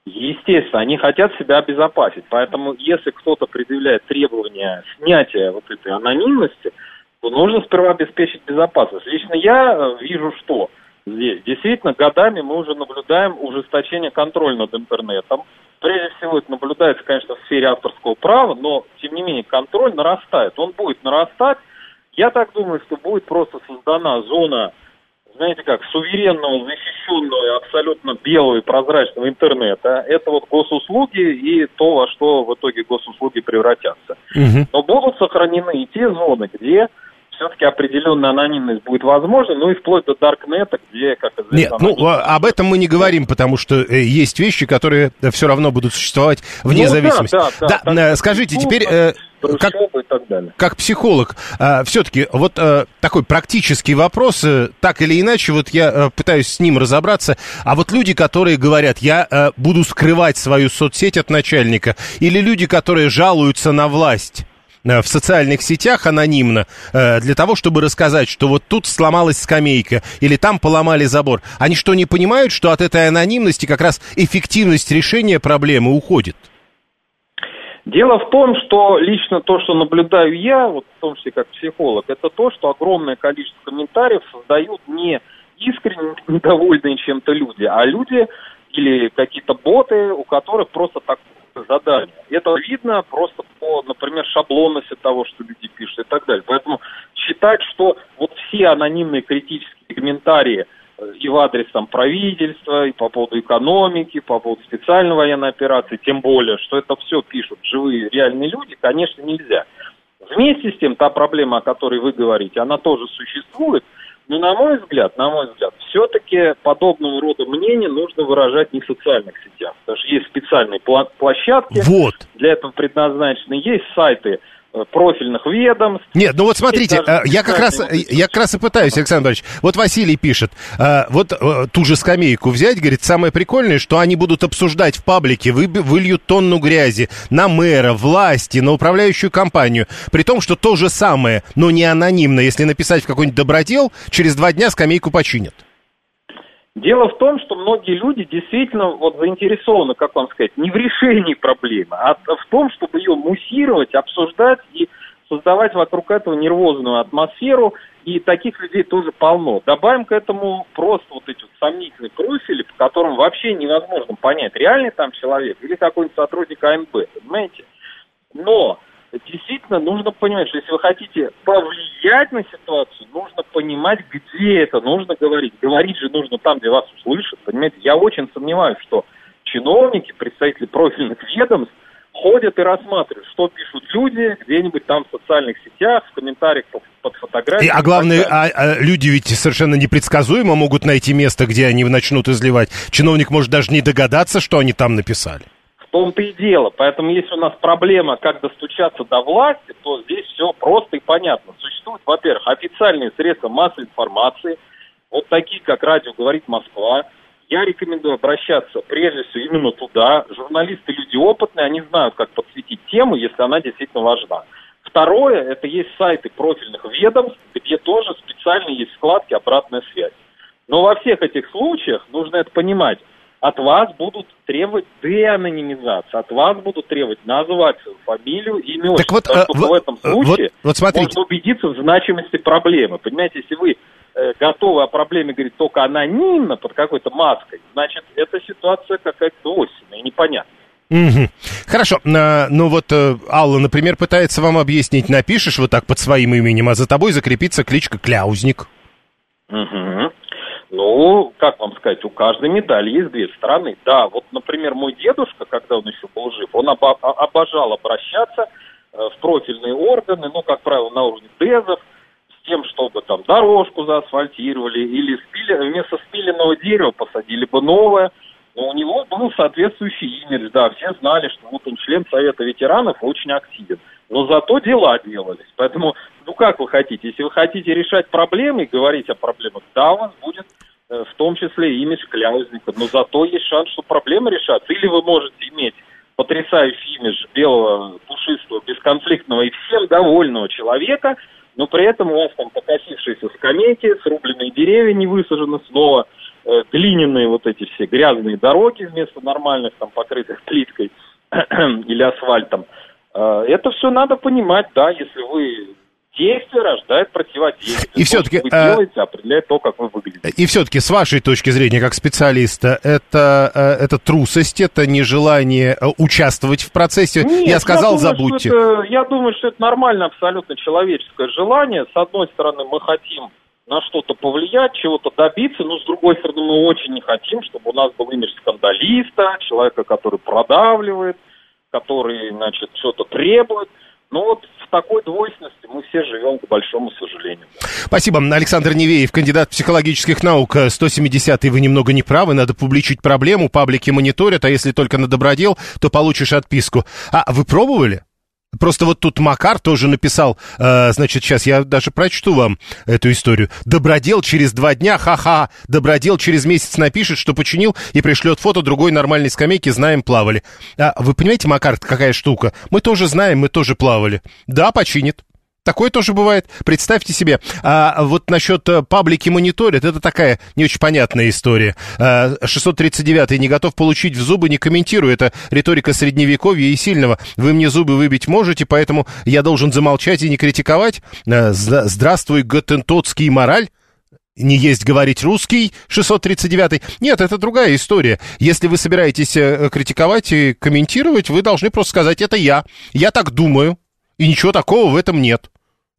Естественно, они хотят себя обезопасить. Поэтому, если кто-то предъявляет требования снятия вот этой анонимности, то нужно сперва обеспечить безопасность. Лично я э, вижу, что здесь. Действительно, годами мы уже наблюдаем ужесточение контроля над интернетом. Прежде всего, это наблюдается, конечно, в сфере авторского права, но, тем не менее, контроль нарастает. Он будет нарастать. Я так думаю, что будет просто создана зона знаете как, суверенного, защищенного, абсолютно белого и прозрачного интернета. Это вот госуслуги и то, во что в итоге госуслуги превратятся. Но будут сохранены и те зоны, где все-таки определенная анонимность будет возможна, ну и вплоть до Даркнета, где, как известно... Нет, ну анонимность- а- об этом мы не говорим, потому что э, есть вещи, которые все равно будут существовать вне Ну да, зависимости. да, да, так, э, скажите, ну, теперь, э, как, как психолог, все-таки вот э, такой практический вопрос, э, так или иначе, вот я э, пытаюсь с ним разобраться, а вот люди, которые говорят, я э, буду скрывать свою соцсеть от начальника, или люди, которые жалуются на власть, э, в социальных сетях анонимно э, для того, чтобы рассказать, что вот тут сломалась скамейка или там поломали забор. Они что, не понимают, что от этой анонимности как раз эффективность решения проблемы уходит? Дело в том, что лично то, что наблюдаю я, вот в том числе как психолог, это то, что огромное количество комментариев создают не искренне недовольные чем-то люди, а люди или какие-то боты, у которых просто такое задание. Это видно просто по, например, шаблонности того, что люди пишут и так далее. Поэтому считать, что вот все анонимные критические комментарии э, и в адрес там правительства, и по поводу экономики, по поводу специальной военной операции, тем более, что это все пишут живые реальные люди, конечно, нельзя. Вместе с тем, та проблема, о которой вы говорите, она тоже существует, но, на мой взгляд, на мой взгляд, все-таки подобного рода мнения нужно выражать не в социальных сетях. Потому что есть специальные площадки, Вот. для этого предназначены, есть сайты профильных ведомств. Нет, ну вот смотрите, даже э, я как раз, э, я как раз и пытаюсь, Александр Иванович. Вот Василий пишет, э, вот э, ту же скамейку взять, говорит, самое прикольное, что они будут обсуждать в паблике, вы- выльют тонну грязи на мэра, власти, на управляющую компанию. При том, что то же самое, но не анонимно. Если написать в какой-нибудь добродел, через два дня скамейку починят. Дело в том, что многие люди действительно вот заинтересованы, как вам сказать, не в решении проблемы, а в том, чтобы ее муссировать, обсуждать и создавать вокруг этого нервозную атмосферу, и таких людей тоже полно. Добавим к этому просто вот эти вот сомнительные профили, по которым вообще невозможно понять, реальный там человек или какой-нибудь сотрудник АНБ, понимаете? Но действительно нужно понимать, что если вы хотите повлиять на ситуацию, нужно понимать, где это нужно говорить. Говорить же нужно там, где вас услышат, понимаете? Я очень сомневаюсь, что чиновники, представители профильных ведомств ходят и рассматривают, что пишут люди где-нибудь там в социальных сетях, в комментариях под, фотографией. И, а главное, а, а люди ведь совершенно непредсказуемо могут найти место, где они начнут изливать. Чиновник может даже не догадаться, что они там написали. Том-то и дело. Поэтому если у нас проблема, как достучаться до власти, то здесь все просто и понятно. Существуют, во-первых, официальные средства массовой информации, вот такие, как радио «Говорит Москва», я рекомендую обращаться прежде всего именно туда. Журналисты люди опытные, они знают, как подсветить тему, если она действительно важна. Второе, это есть сайты профильных ведомств, где тоже специально есть вкладки «Обратная связь». Но во всех этих случаях, нужно это понимать, от вас будут требовать деанонимизации, от вас будут требовать назвать свою фамилию, имя, Так вот, что э, в этом вот, случае вот смотрите. можно убедиться в значимости проблемы. Понимаете, если вы э, готовы о проблеме говорить только анонимно, под какой-то маской, значит, эта ситуация какая-то и непонятная. Мгм. Хорошо. А, ну вот э, Алла, например, пытается вам объяснить, напишешь вот так под своим именем, а за тобой закрепится кличка Кляузник. Мгм. Ну, как вам сказать, у каждой медали есть две стороны. Да, вот, например, мой дедушка, когда он еще был жив, он обо- обожал обращаться э, в профильные органы, ну, как правило, на уровне ДЭЗов, с тем, чтобы там дорожку заасфальтировали или спили- вместо спиленного дерева посадили бы новое. Но у него был соответствующий имидж, да, все знали, что вот он член Совета ветеранов очень активен. Но зато дела делались. Поэтому, ну как вы хотите, если вы хотите решать проблемы и говорить о проблемах, да, у вас будет э, в том числе имидж кляузника, но зато есть шанс, что проблемы решатся. Или вы можете иметь потрясающий имидж белого, пушистого, бесконфликтного и всем довольного человека, но при этом у вас там покосившиеся скамейки, срубленные деревья не высажены снова, э, глиняные вот эти все грязные дороги вместо нормальных там покрытых плиткой или асфальтом. Э, Это все надо понимать, да, если вы действие рождает противодействие. И что вы а- делаете, определяет то, как вы выглядите. И все-таки, с вашей точки зрения, как специалиста, это, э, это трусость, это нежелание э, участвовать в процессе. Нет, я сказал, думаю, забудьте. это- я думаю, что это нормально абсолютно человеческое желание. С одной стороны, мы хотим на что-то повлиять, чего-то добиться, но с другой стороны, мы очень не хотим, чтобы у нас был имидж скандалиста, человека, который продавливает, который, значит, что-то требует. Ну вот в такой двойственности мы все живем, к большому сожалению. Спасибо. Александр Невеев, кандидат психологических наук. 170-й вы немного не правы, надо публичить проблему, паблики мониторят, а если только на добродел, то получишь отписку. А вы пробовали? Просто вот тут Макар тоже написал, э, значит, сейчас я даже прочту вам эту историю. Добродел через два дня, ха-ха, Добродел через месяц напишет, что починил и пришлет фото другой нормальной скамейки, знаем, плавали. А вы понимаете, Макар, какая штука? Мы тоже знаем, мы тоже плавали. Да, починит. Такое тоже бывает. Представьте себе. А вот насчет э, паблики мониторят, это такая не очень понятная история. А, 639-й не готов получить в зубы, не комментирую. Это риторика средневековья и сильного. Вы мне зубы выбить можете, поэтому я должен замолчать и не критиковать. А, Здравствуй, готентотский мораль. Не есть говорить русский, 639-й. Нет, это другая история. Если вы собираетесь э, критиковать и комментировать, вы должны просто сказать, это я. Я так думаю. И ничего такого в этом нет.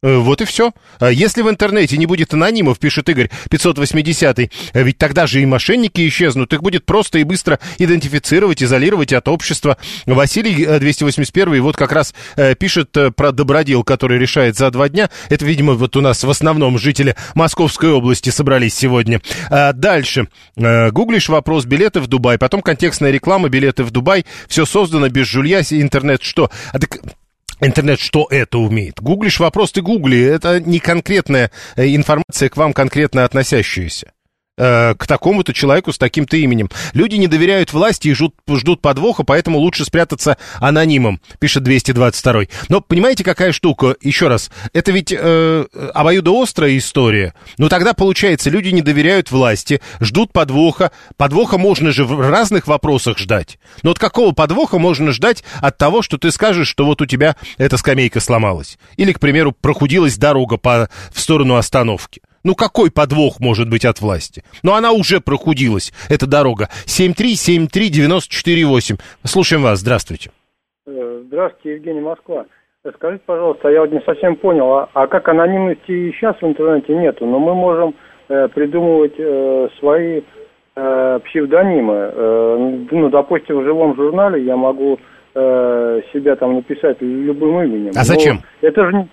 Э, Вот и все. Если в интернете не будет анонимов, пишет Игорь 580 э, ведь тогда же и мошенники исчезнут. Их будет просто и быстро идентифицировать, изолировать от общества. Василий э, 281 вот как раз э, пишет э, про добродел, который решает за два дня. Это, видимо, вот у нас в основном жители Московской области собрались сегодня. А Дальше. Э, Гуглишь вопрос билеты в Дубай, потом контекстная реклама билеты в Дубай. Все создано без жулья, интернет что? А так Интернет что это умеет? Гуглишь вопрос, ты гугли. Это не конкретная э, информация к вам конкретно относящаяся. Э, К такому-то человеку с таким-то именем. Люди не доверяют власти и ждут, ждут подвоха, поэтому лучше спрятаться анонимом, пишет 222. Но понимаете, какая штука? Еще раз, это ведь э, обоюдоострая история. Ну тогда получается, люди не доверяют власти, ждут подвоха. Подвоха можно же в разных вопросах ждать. Но от какого подвоха можно ждать от того, что ты скажешь, что вот у тебя эта скамейка сломалась? Или, к примеру, прохудилась дорога по, в сторону остановки? Ну какой подвох может быть от власти? Но она уже прохудилась, эта дорога. 7373948. Слушаем вас, здравствуйте. Э, Здравствуйте, Евгений Москва. Скажите, пожалуйста, я вот не совсем понял, а, а как анонимности и сейчас в интернете нету, но мы можем э, придумывать э, свои э, псевдонимы. Э, ну, допустим, в живом журнале я могу э, себя там написать любым именем. А зачем? Это же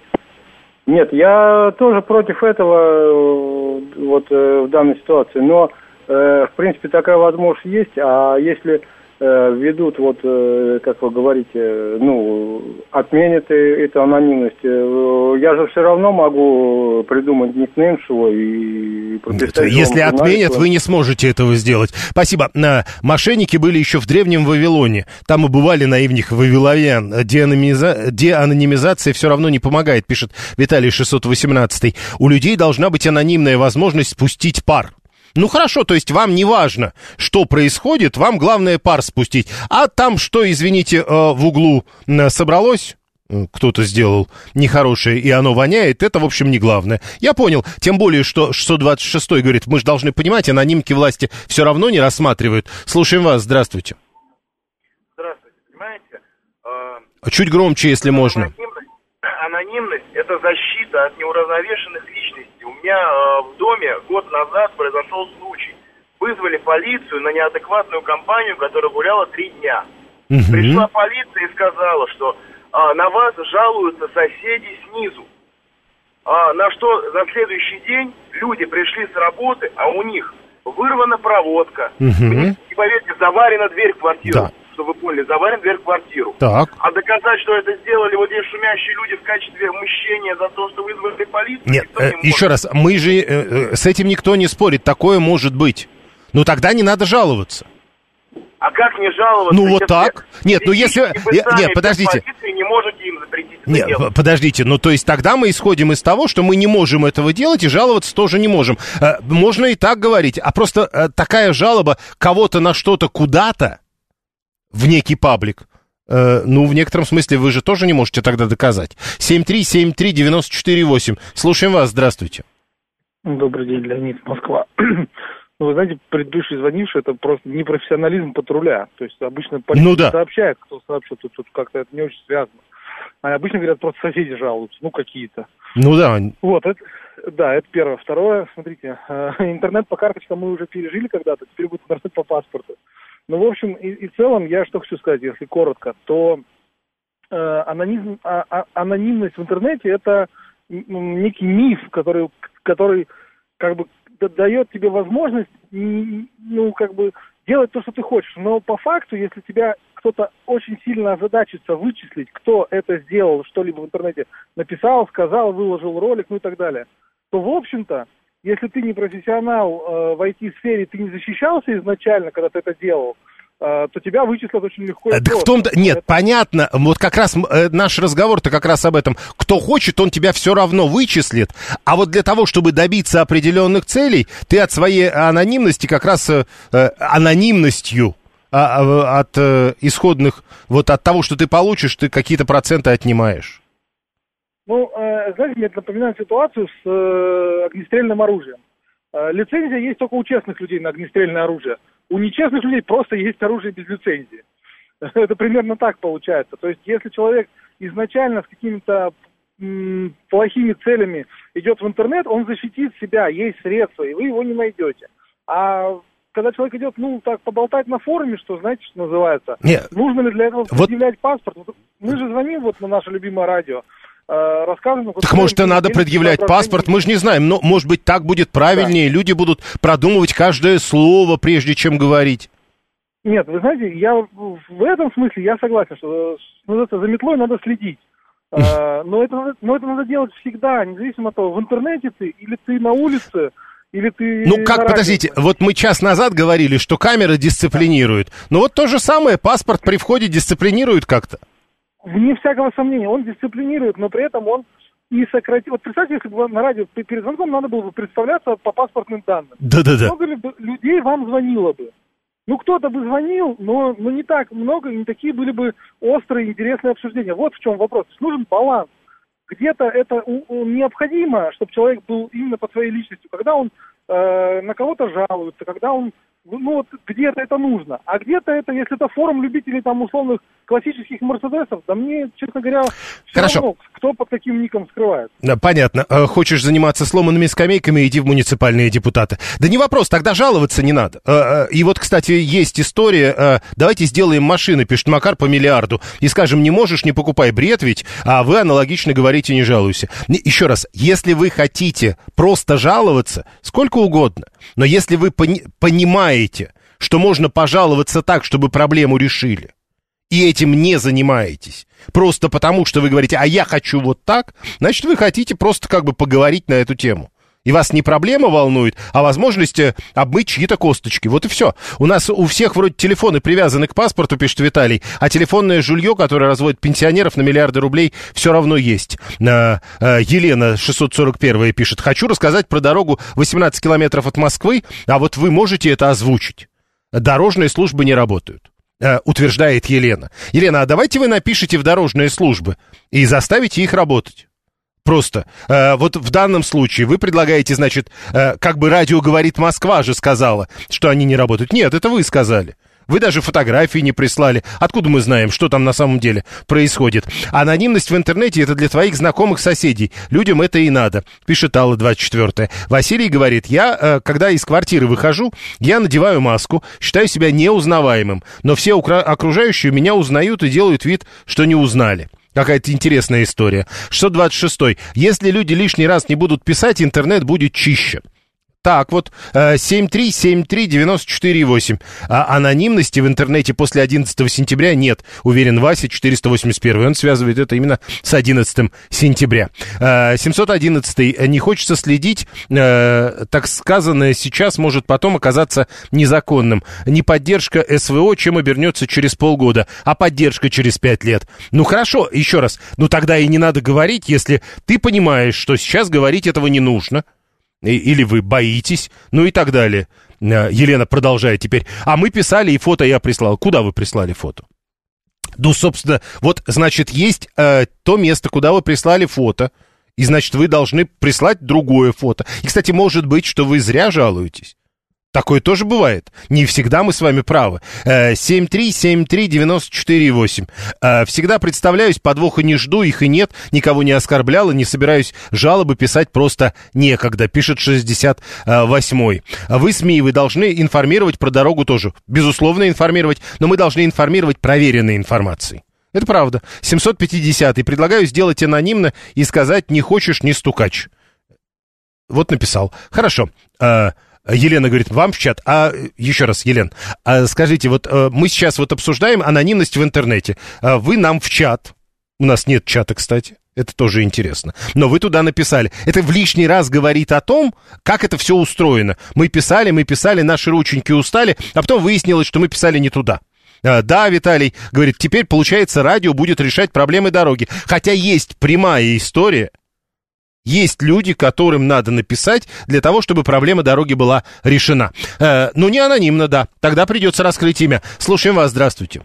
нет, я тоже против этого э, вот э, в данной ситуации, но э, в принципе такая возможность есть, а если ведут вот, э, как вы говорите, э, ну, отменят э, эту анонимность, э, я же все равно могу придумать никнейм свой и прописать... Если вам отменят, вы не сможете этого сделать. Спасибо. Мошенники были еще в древнем Вавилоне. Там убывали наивных вавиловян. Деанонимиза- Деанонимизация все равно не помогает, пишет Виталий 618. У людей должна быть анонимная возможность спустить пар. Ну хорошо, то есть вам не важно, что происходит, вам главное пар спустить. А там что, извините, э, в углу э, собралось? э, кто-то сделал нехорошее, и оно воняет, это, в общем, не главное. Я понял, тем более, что 626 говорит, мы же должны понимать, анонимки власти все равно не рассматривают. Слушаем вас, здравствуйте. Здравствуйте, понимаете? А Чуть громче, если можно. Анонимность, анонимность – это защита от неуравновешенных меня э, в доме год назад произошел случай. Вызвали полицию на неадекватную компанию, которая гуляла три дня. Мгм. Пришла полиция и сказала, что а, на вас жалуются соседи снизу. А, на что на следующий день люди пришли с работы, а у них вырвана проводка. Мгм. И поверьте, заварена дверь в квартиру. Да. Чтобы вы поняли, заварена дверь в квартиру. Так. А доказать, что это сделали вот эти шумящие люди в качестве мщения за то, что вызвали полицию, Нет, никто э, не может. еще раз, мы же э, э, с этим никто не спорит, такое может быть. Ну тогда не надо жаловаться. А как не жаловаться? Ну, вот так. Нет, ну, если- нет, подождите. не можете им запретить Нет, делать. подождите, ну то есть тогда мы исходим из того, что мы не можем этого делать и жаловаться тоже не можем. Э, можно и так говорить, а просто э, такая жалоба кого-то на что-то куда-то в некий паблик, э, ну в некотором смысле вы же тоже не можете тогда доказать. 7373948. Слушаем вас, здравствуйте. Добрый день, Леонид, Москва. Ну, вы знаете, предыдущий звонивший, это просто непрофессионализм патруля. То есть обычно полиция Ну да. сообщает, кто сообщил, тут, тут как-то это не очень связано. А обычно говорят, просто соседи жалуются, ну, какие-то. Ну да, Вот, это, да, это первое. Второе, смотрите, э, интернет по карточкам мы уже пережили когда-то, теперь будет интернет по паспорту. Ну, в общем, и, и целом, я что хочу сказать, если коротко, то э, анонизм, а- а- анонимность в интернете это некий миф, который, который как бы дает тебе возможность, ну, как бы делать то, что ты хочешь. Но по факту, если тебя кто-то очень сильно озадачится вычислить, кто это сделал, что-либо в интернете написал, сказал, выложил ролик, ну и так далее, то, в общем-то, если ты не профессионал э, в IT-сфере, ты не защищался изначально, когда ты это делал, э, то тебя вычислят очень легко. Так в том-то... Нет, понятно. Вот как раз э, наш разговор-то как раз об этом. Кто хочет, он тебя все равно вычислит. А вот для того, чтобы добиться определенных целей, ты от своей анонимности как раз э, э, анонимностью а, а, от э, исходных, вот от того, что ты получишь, ты какие-то проценты отнимаешь. Ну, э, знаете, мне это напоминает ситуацию с э, огнестрельным оружием. Э, лицензия есть только у честных людей на огнестрельное оружие. У нечестных людей просто есть оружие без лицензии. Это примерно так получается. То есть, если человек изначально с какими-то м, плохими целями идет в интернет, он защитит себя, есть средства, и вы его не найдете. А когда человек идет, ну, так, поболтать на форуме, что, знаете, что называется, Нет. нужно ли для этого Вот- предъявлять паспорт? Мы же звоним вот на наше любимое радио, э, рассказываем... вот Так может и надо предъявлять паспорт, мы же не знаем, но может быть так будет правильнее, люди будут продумывать каждое слово, прежде чем говорить. Нет, вы знаете, я в этом смысле я согласен, что ну, за метлой надо следить. Э, Но это, но это надо делать всегда, независимо от того, в интернете ты, или ты на улице, или ты... Ну как, подождите, вот мы час назад говорили, что камера дисциплинирует. Но вот то же самое, паспорт при входе дисциплинирует как-то. Вне всякого сомнения, он дисциплинирует, но при этом он и сократит... Вот представьте, если бы на радио перед звонком надо было бы представляться по паспортным данным. Да-да-да. Много ли бы людей вам звонило бы? Ну, кто-то бы звонил, но, но не так много, и не такие были бы острые, интересные обсуждения. Вот в чем вопрос. Нужен баланс. Где-то это у- у- необходимо, чтобы человек был именно по своей личностью. Когда он э, на кого-то жалуется, когда он, ну вот где-то это нужно. А где-то это, если это форум любителей там условных классических мерседесов, да мне, честно говоря, все Хорошо. равно, кто под каким ником скрывает. Да, понятно. Э, Хочешь заниматься сломанными скамейками, иди в муниципальные депутаты. Да не вопрос, тогда жаловаться не надо. Э, э, И вот, кстати, есть история. Давайте сделаем машины, пишет Макар, по миллиарду. И скажем, не можешь, не покупай бред ведь, а вы аналогично говорите, не жалуйся. Еще раз, если вы хотите просто жаловаться, сколько угодно, но если вы пони- понимаете, что можно пожаловаться так, чтобы проблему решили, и этим не занимаетесь, просто потому что вы говорите, а я хочу вот так, значит, вы хотите просто как бы поговорить на эту тему. И вас не проблема волнует, а возможность э, обмыть чьи-то косточки. Вот и все. У нас у всех вроде телефоны привязаны к паспорту, пишет Виталий, а телефонное жулье, которое разводит пенсионеров на миллиарды рублей, все равно есть. А, а, Елена 641 пишет. Хочу рассказать про дорогу 18 километров от Москвы, а вот вы можете это озвучить. Дорожные службы не работают э, утверждает Елена. Елена, а давайте вы напишите в дорожные службы и заставите их работать. Просто. Э, вот в данном случае вы предлагаете, значит, э, как бы радио говорит Москва же сказала, что они не работают. Нет, это вы сказали. Вы даже фотографии не прислали. Откуда мы знаем, что там на самом деле происходит? Анонимность в интернете это для твоих знакомых соседей. Людям это и надо. Пишет Алла 24. Василий говорит, я, э, когда из квартиры выхожу, я надеваю маску, считаю себя неузнаваемым. Но все окружающие меня узнают и делают вид, что не узнали. Какая-то интересная история. 626. Если люди лишний раз не будут писать, интернет будет чище. Так вот, 7373948. А анонимности в интернете после 11 сентября нет, уверен Вася, 481. Он связывает это именно с 11 сентября. 711. Э, Не хочется следить, э, так сказанное сейчас может потом оказаться незаконным. Не поддержка СВО, чем обернется через полгода, а поддержка через 5 лет. Ну хорошо, еще раз, ну тогда и не надо говорить, если ты понимаешь, что сейчас говорить этого не нужно или вы боитесь, ну и так далее. Э, Елена продолжает теперь. А мы писали, и фото я прислал. Куда вы прислали фото? Ну, собственно, вот, значит, есть э, то место, куда вы прислали фото, и, значит, вы должны прислать другое фото. И, кстати, может быть, что вы зря жалуетесь. Такое тоже бывает. Не всегда мы с вами правы. 7373948. Э, э, всегда представляюсь, подвоха не жду, их и нет, никого не оскорблял и не собираюсь жалобы писать просто некогда, пишет 68-й. Вы, СМИ, вы должны информировать про дорогу тоже. Безусловно, информировать, но мы должны информировать проверенной информацией. Это правда. 750-й. Предлагаю сделать анонимно и сказать «не хочешь, не стукач». Вот написал. Хорошо. Э, Елена говорит, вам в чат. А еще раз, Елен, а скажите, вот э, мы сейчас вот обсуждаем анонимность в интернете. А вы нам в чат. У нас нет чата, кстати. Это тоже интересно. Но вы туда написали. Это в лишний раз говорит о том, как это все устроено. Мы писали, мы писали, наши рученьки устали, а потом выяснилось, что мы писали не туда. А, да, Виталий говорит, теперь, получается, радио будет решать проблемы дороги. Хотя есть прямая история, есть люди, которым надо написать для того, чтобы проблема дороги была решена. Э, ну, не анонимно, да. Тогда придется раскрыть имя. Слушаем вас, здравствуйте.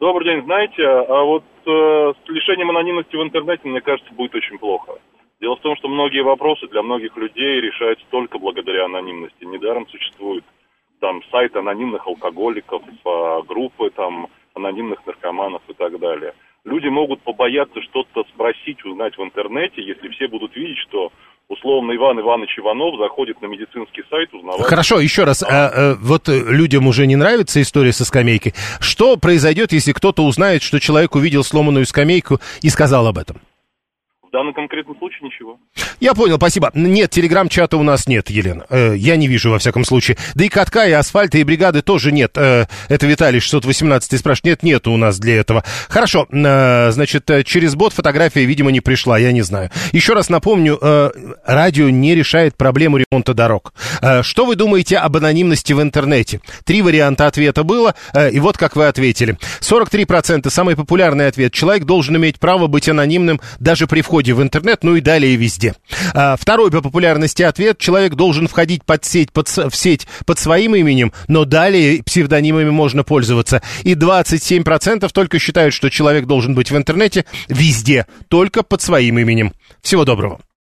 Добрый день. Знаете, а вот э, с лишением анонимности в интернете, мне кажется, будет очень плохо. Дело в том, что многие вопросы для многих людей решаются только благодаря анонимности. Недаром существует там сайт анонимных алкоголиков, э, группы там анонимных наркоманов и так далее люди могут побояться что-то спросить, узнать в интернете, если все будут видеть, что условно Иван Иванович Иванов заходит на медицинский сайт, узнавать... Хорошо, еще раз, а, вот людям уже не нравится история со скамейкой. Что произойдет, если кто-то узнает, что человек увидел сломанную скамейку и сказал об этом? Данном конкретном случае ничего. Я понял, спасибо. Нет, телеграм-чата у нас нет, Елена. Э, я не вижу, во всяком случае. Да и катка, и асфальта, и бригады тоже нет. Э, это Виталий 618 спрашивает. Нет, нет у нас для этого. Хорошо, э, значит, э, через бот фотография, видимо, не пришла, я не знаю. Еще раз напомню, э, радио не решает проблему ремонта дорог. Э, что вы думаете об анонимности в интернете? Три варианта ответа было, э, и вот как вы ответили. 43% самый популярный ответ. Человек должен иметь право быть анонимным даже при входе входе в интернет, ну и далее везде. А, второй по популярности ответ. Человек должен входить под сеть, под, в сеть под своим именем, но далее псевдонимами можно пользоваться. И 27% только считают, что человек должен быть в интернете везде, только под своим именем. Всего доброго.